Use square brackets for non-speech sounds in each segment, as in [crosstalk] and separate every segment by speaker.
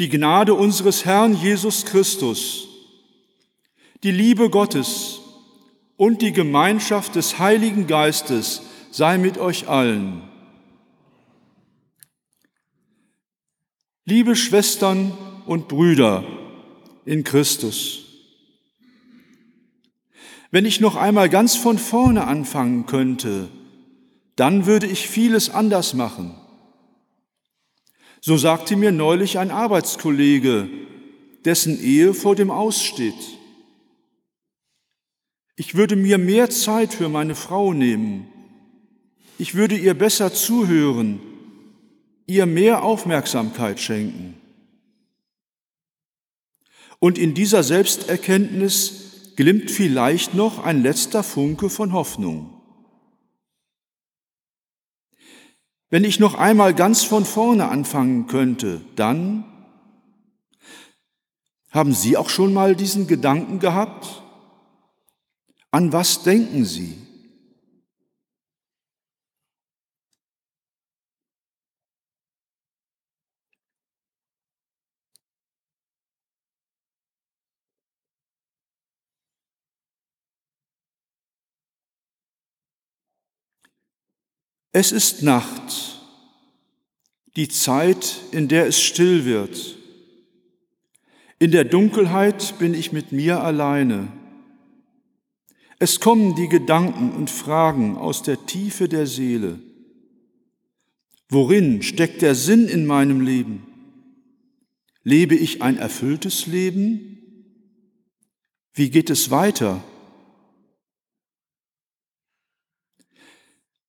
Speaker 1: Die Gnade unseres Herrn Jesus Christus, die Liebe Gottes und die Gemeinschaft des Heiligen Geistes sei mit euch allen. Liebe Schwestern und Brüder in Christus, wenn ich noch einmal ganz von vorne anfangen könnte, dann würde ich vieles anders machen. So sagte mir neulich ein Arbeitskollege, dessen Ehe vor dem Aussteht. Ich würde mir mehr Zeit für meine Frau nehmen. Ich würde ihr besser zuhören, ihr mehr Aufmerksamkeit schenken. Und in dieser Selbsterkenntnis glimmt vielleicht noch ein letzter Funke von Hoffnung. Wenn ich noch einmal ganz von vorne anfangen könnte, dann haben Sie auch schon mal diesen Gedanken gehabt? An was denken Sie? Es ist Nacht, die Zeit, in der es still wird. In der Dunkelheit bin ich mit mir alleine. Es kommen die Gedanken und Fragen aus der Tiefe der Seele. Worin steckt der Sinn in meinem Leben? Lebe ich ein erfülltes Leben? Wie geht es weiter?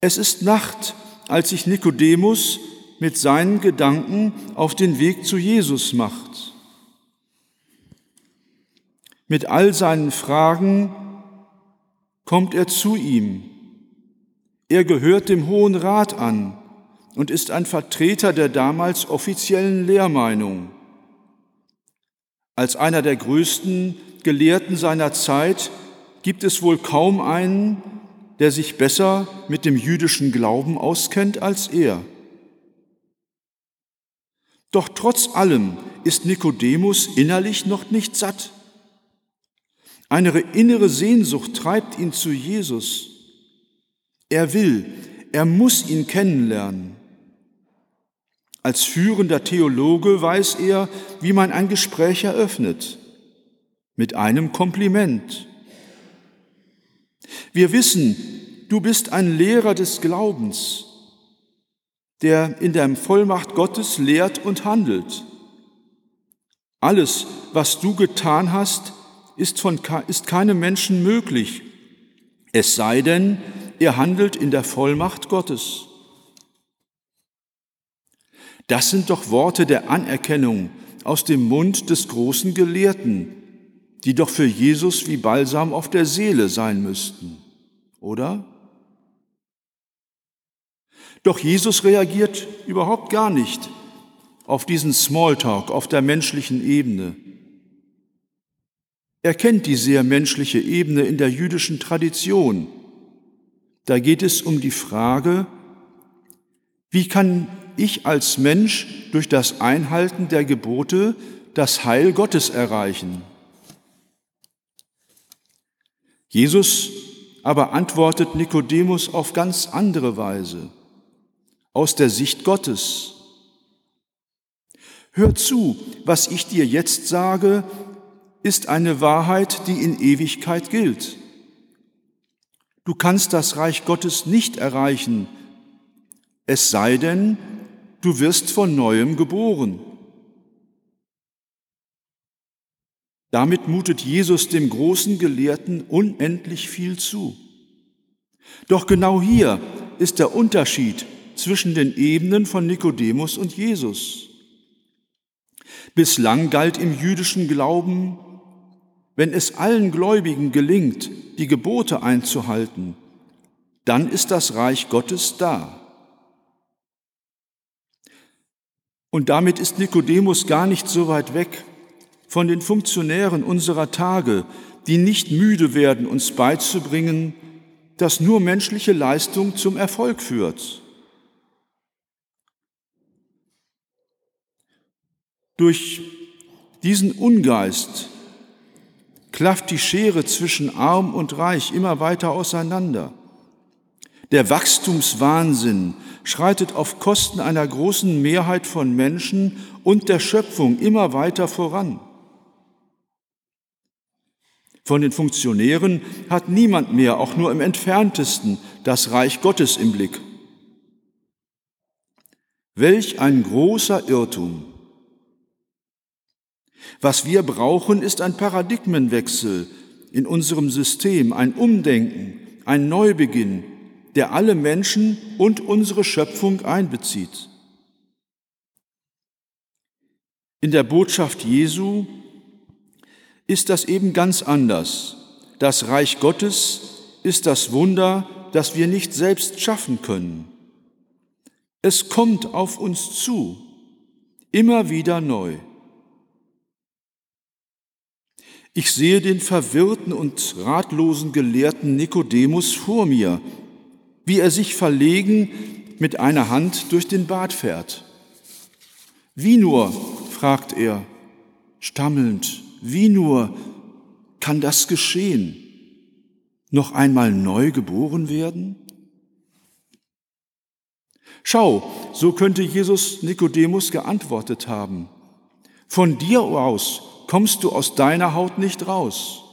Speaker 1: Es ist Nacht, als sich Nikodemus mit seinen Gedanken auf den Weg zu Jesus macht. Mit all seinen Fragen kommt er zu ihm. Er gehört dem Hohen Rat an und ist ein Vertreter der damals offiziellen Lehrmeinung. Als einer der größten Gelehrten seiner Zeit gibt es wohl kaum einen, der sich besser mit dem jüdischen Glauben auskennt als er. Doch trotz allem ist Nikodemus innerlich noch nicht satt. Eine innere Sehnsucht treibt ihn zu Jesus. Er will, er muss ihn kennenlernen. Als führender Theologe weiß er, wie man ein Gespräch eröffnet. Mit einem Kompliment. Wir wissen, du bist ein Lehrer des Glaubens, der in der Vollmacht Gottes lehrt und handelt. Alles, was du getan hast, ist, von, ist keinem Menschen möglich, es sei denn, er handelt in der Vollmacht Gottes. Das sind doch Worte der Anerkennung aus dem Mund des großen Gelehrten, die doch für Jesus wie Balsam auf der Seele sein müssten, oder? Doch Jesus reagiert überhaupt gar nicht auf diesen Smalltalk auf der menschlichen Ebene. Er kennt die sehr menschliche Ebene in der jüdischen Tradition. Da geht es um die Frage, wie kann ich als Mensch durch das Einhalten der Gebote das Heil Gottes erreichen? Jesus aber antwortet Nikodemus auf ganz andere Weise, aus der Sicht Gottes. Hör zu, was ich dir jetzt sage, ist eine Wahrheit, die in Ewigkeit gilt. Du kannst das Reich Gottes nicht erreichen, es sei denn, du wirst von neuem geboren. Damit mutet Jesus dem großen Gelehrten unendlich viel zu. Doch genau hier ist der Unterschied zwischen den Ebenen von Nikodemus und Jesus. Bislang galt im jüdischen Glauben, wenn es allen Gläubigen gelingt, die Gebote einzuhalten, dann ist das Reich Gottes da. Und damit ist Nikodemus gar nicht so weit weg von den Funktionären unserer Tage, die nicht müde werden, uns beizubringen, dass nur menschliche Leistung zum Erfolg führt. Durch diesen Ungeist klafft die Schere zwischen arm und reich immer weiter auseinander. Der Wachstumswahnsinn schreitet auf Kosten einer großen Mehrheit von Menschen und der Schöpfung immer weiter voran. Von den Funktionären hat niemand mehr, auch nur im entferntesten, das Reich Gottes im Blick. Welch ein großer Irrtum. Was wir brauchen, ist ein Paradigmenwechsel in unserem System, ein Umdenken, ein Neubeginn, der alle Menschen und unsere Schöpfung einbezieht. In der Botschaft Jesu ist das eben ganz anders. Das Reich Gottes ist das Wunder, das wir nicht selbst schaffen können. Es kommt auf uns zu, immer wieder neu. Ich sehe den verwirrten und ratlosen Gelehrten Nikodemus vor mir, wie er sich verlegen mit einer Hand durch den Bart fährt. Wie nur, fragt er, stammelnd, wie nur kann das geschehen? Noch einmal neu geboren werden? Schau, so könnte Jesus Nikodemus geantwortet haben. Von dir aus kommst du aus deiner Haut nicht raus.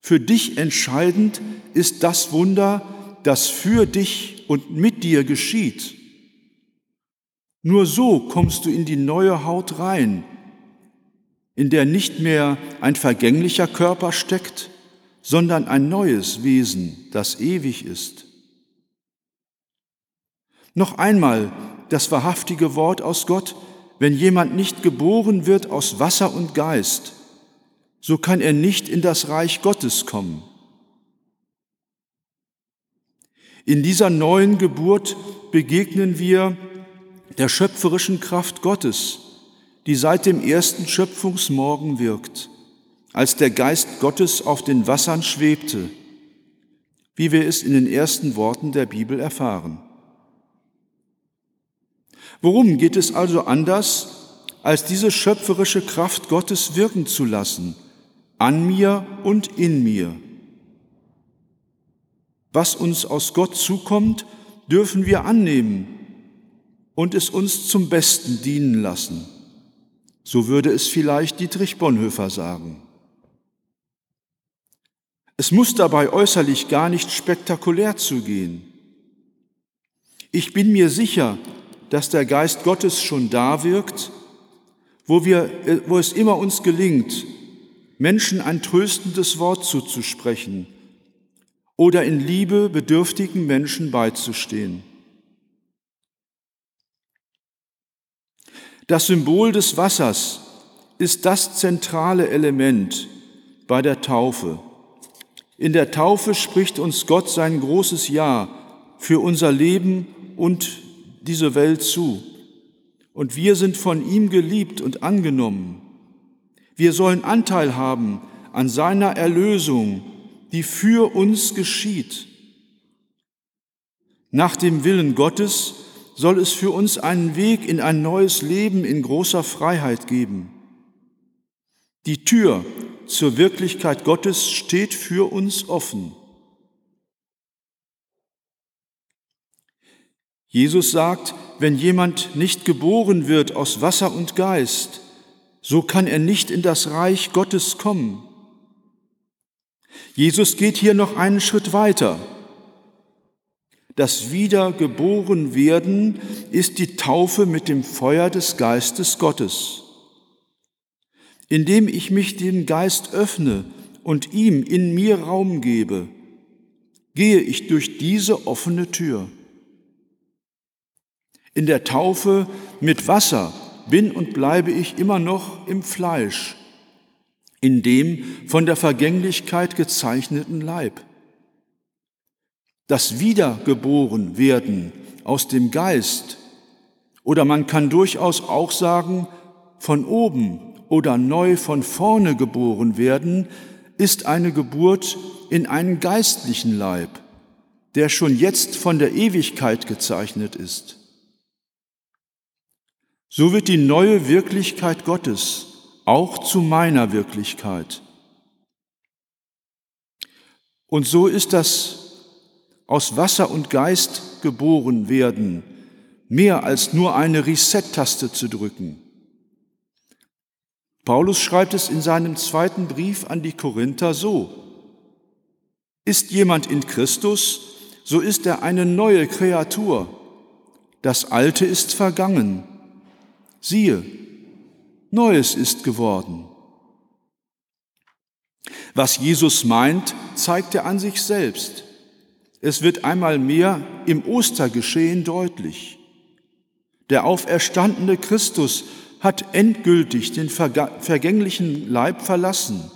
Speaker 1: Für dich entscheidend ist das Wunder, das für dich und mit dir geschieht. Nur so kommst du in die neue Haut rein, in der nicht mehr ein vergänglicher Körper steckt, sondern ein neues Wesen, das ewig ist. Noch einmal das wahrhaftige Wort aus Gott, wenn jemand nicht geboren wird aus Wasser und Geist, so kann er nicht in das Reich Gottes kommen. In dieser neuen Geburt begegnen wir der schöpferischen Kraft Gottes, die seit dem ersten Schöpfungsmorgen wirkt, als der Geist Gottes auf den Wassern schwebte, wie wir es in den ersten Worten der Bibel erfahren. Worum geht es also anders, als diese schöpferische Kraft Gottes wirken zu lassen, an mir und in mir? Was uns aus Gott zukommt, dürfen wir annehmen und es uns zum Besten dienen lassen. So würde es vielleicht Dietrich Bonhoeffer sagen. Es muss dabei äußerlich gar nicht spektakulär zugehen. Ich bin mir sicher, dass der Geist Gottes schon da wirkt, wo, wir, wo es immer uns gelingt, Menschen ein tröstendes Wort zuzusprechen oder in Liebe bedürftigen Menschen beizustehen. Das Symbol des Wassers ist das zentrale Element bei der Taufe. In der Taufe spricht uns Gott sein großes Ja für unser Leben und diese Welt zu. Und wir sind von ihm geliebt und angenommen. Wir sollen Anteil haben an seiner Erlösung, die für uns geschieht. Nach dem Willen Gottes soll es für uns einen Weg in ein neues Leben in großer Freiheit geben. Die Tür zur Wirklichkeit Gottes steht für uns offen. Jesus sagt, wenn jemand nicht geboren wird aus Wasser und Geist, so kann er nicht in das Reich Gottes kommen. Jesus geht hier noch einen Schritt weiter. Das Wiedergeborenwerden ist die Taufe mit dem Feuer des Geistes Gottes. Indem ich mich dem Geist öffne und ihm in mir Raum gebe, gehe ich durch diese offene Tür. In der Taufe mit Wasser bin und bleibe ich immer noch im Fleisch, in dem von der Vergänglichkeit gezeichneten Leib das Wiedergeborenwerden aus dem Geist oder man kann durchaus auch sagen, von oben oder neu von vorne geboren werden, ist eine Geburt in einen geistlichen Leib, der schon jetzt von der Ewigkeit gezeichnet ist. So wird die neue Wirklichkeit Gottes auch zu meiner Wirklichkeit. Und so ist das aus Wasser und Geist geboren werden, mehr als nur eine Reset-Taste zu drücken. Paulus schreibt es in seinem zweiten Brief an die Korinther so. Ist jemand in Christus, so ist er eine neue Kreatur. Das Alte ist vergangen. Siehe, Neues ist geworden. Was Jesus meint, zeigt er an sich selbst. Es wird einmal mehr im Ostergeschehen deutlich. Der auferstandene Christus hat endgültig den vergänglichen Leib verlassen.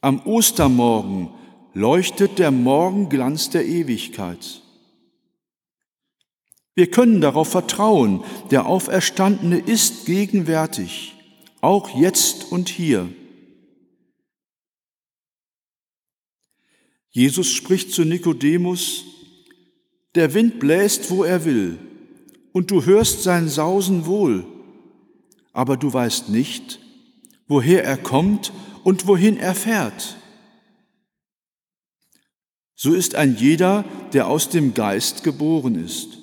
Speaker 1: Am Ostermorgen leuchtet der Morgenglanz der Ewigkeit. Wir können darauf vertrauen, der Auferstandene ist gegenwärtig, auch jetzt und hier. Jesus spricht zu Nikodemus, der Wind bläst, wo er will, und du hörst sein Sausen wohl, aber du weißt nicht, woher er kommt und wohin er fährt. So ist ein jeder, der aus dem Geist geboren ist.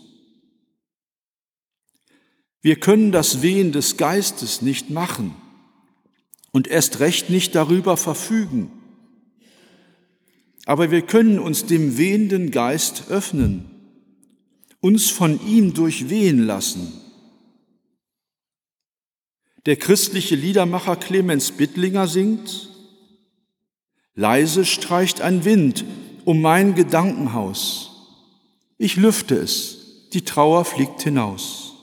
Speaker 1: Wir können das Wehen des Geistes nicht machen und erst recht nicht darüber verfügen. Aber wir können uns dem wehenden Geist öffnen, uns von ihm durchwehen lassen. Der christliche Liedermacher Clemens Bittlinger singt, Leise streicht ein Wind um mein Gedankenhaus. Ich lüfte es, die Trauer fliegt hinaus.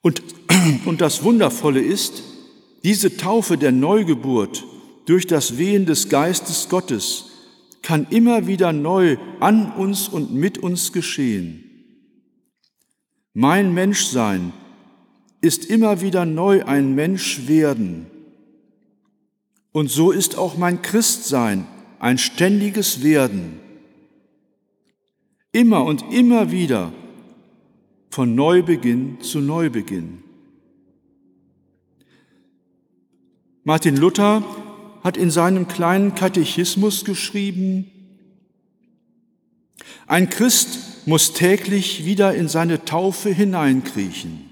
Speaker 1: Und, [clears throat] und das Wundervolle ist, diese Taufe der Neugeburt durch das Wehen des Geistes Gottes kann immer wieder neu an uns und mit uns geschehen. Mein Menschsein ist immer wieder neu ein Mensch werden. Und so ist auch mein Christsein ein ständiges Werden. Immer und immer wieder von Neubeginn zu Neubeginn. Martin Luther hat in seinem kleinen Katechismus geschrieben, ein Christ muss täglich wieder in seine Taufe hineinkriechen.